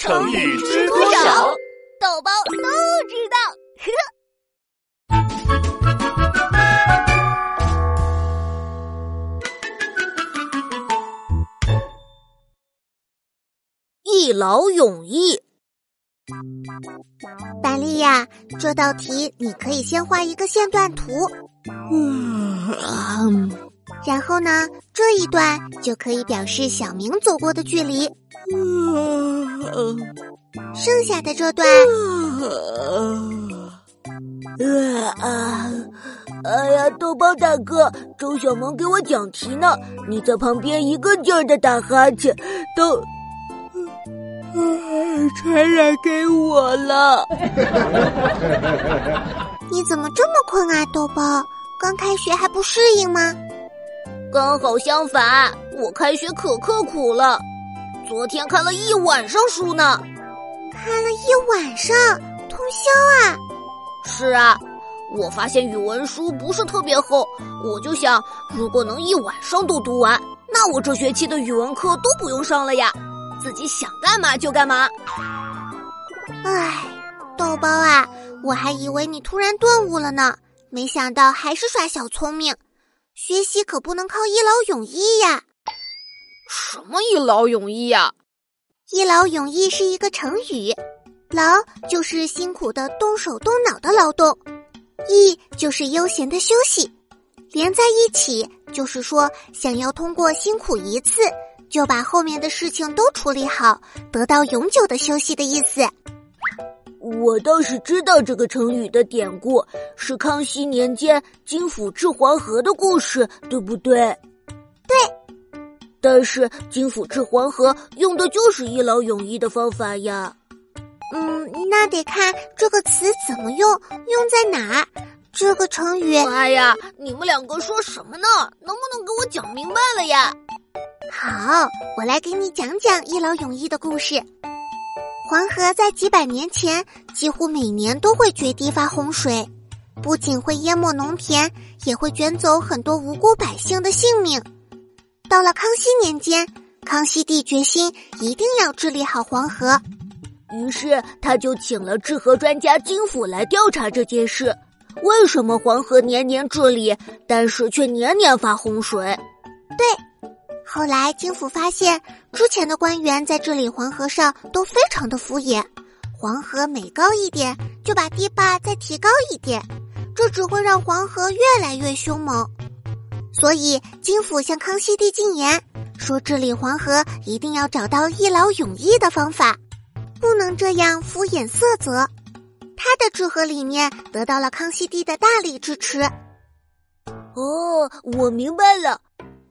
成语知多少？豆包都知道。一劳永逸。百丽呀，这道题你可以先画一个线段图。嗯。然后呢，这一段就可以表示小明走过的距离。剩下的这段，啊！哎呀，豆包大哥，周小萌给我讲题呢，你在旁边一个劲儿的打哈欠，都传染给我了。你怎么这么困啊，豆包？刚开学还不适应吗？刚好相反，我开学可刻苦了，昨天看了一晚上书呢。看了一晚上通宵啊！是啊，我发现语文书不是特别厚，我就想，如果能一晚上都读完，那我这学期的语文课都不用上了呀，自己想干嘛就干嘛。唉，豆包啊，我还以为你突然顿悟了呢，没想到还是耍小聪明。学习可不能靠一劳永逸呀！什么一劳永逸呀？一劳永逸是一个成语，劳就是辛苦的动手动脑的劳动，逸就是悠闲的休息，连在一起就是说想要通过辛苦一次就把后面的事情都处理好，得到永久的休息的意思。我倒是知道这个成语的典故，是康熙年间金府治黄河的故事，对不对？对。但是金府治黄河用的就是一劳永逸的方法呀。嗯，那得看这个词怎么用，用在哪儿。这个成语……哎呀，你们两个说什么呢？能不能给我讲明白了呀？好，我来给你讲讲一劳永逸的故事。黄河在几百年前几乎每年都会决堤发洪水，不仅会淹没农田，也会卷走很多无辜百姓的性命。到了康熙年间，康熙帝决心一定要治理好黄河，于是他就请了治河专家金府来调查这件事：为什么黄河年年治理，但是却年年发洪水？对。后来，金府发现之前的官员在治理黄河上都非常的敷衍，黄河每高一点就把堤坝再提高一点，这只会让黄河越来越凶猛。所以，金府向康熙帝进言，说治理黄河一定要找到一劳永逸的方法，不能这样敷衍塞责。他的治河理念得到了康熙帝的大力支持。哦，我明白了。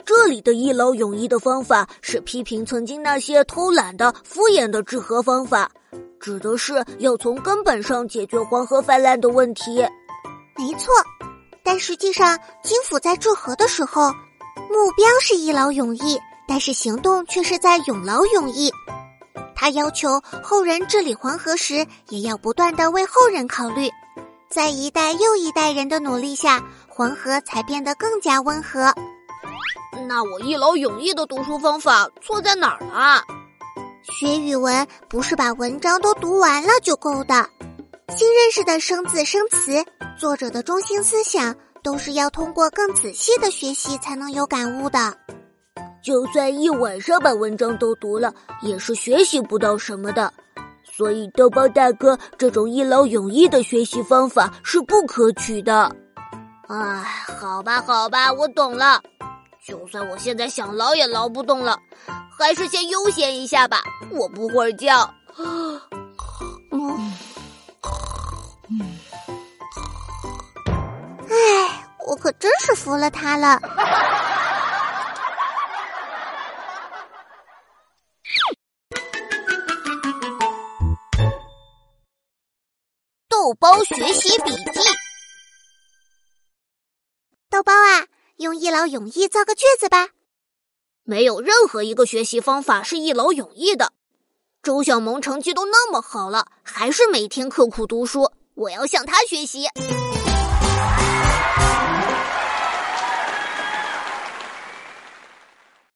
这里的一劳永逸的方法是批评曾经那些偷懒的、敷衍的治河方法，指的是要从根本上解决黄河泛滥的问题。没错，但实际上，金府在治河的时候，目标是一劳永逸，但是行动却是在永劳永逸。他要求后人治理黄河时，也要不断的为后人考虑，在一代又一代人的努力下，黄河才变得更加温和。那我一劳永逸的读书方法错在哪儿了？学语文不是把文章都读完了就够的，新认识的生字生词，作者的中心思想，都是要通过更仔细的学习才能有感悟的。就算一晚上把文章都读了，也是学习不到什么的。所以豆包大哥这种一劳永逸的学习方法是不可取的。唉，好吧，好吧，我懂了。就算我现在想捞也捞不动了，还是先悠闲一下吧。我不会叫。嗯唉，我可真是服了他了。豆包学习笔记，用一劳永逸造个句子吧。没有任何一个学习方法是一劳永逸的。周小萌成绩都那么好了，还是每天刻苦读书。我要向他学习。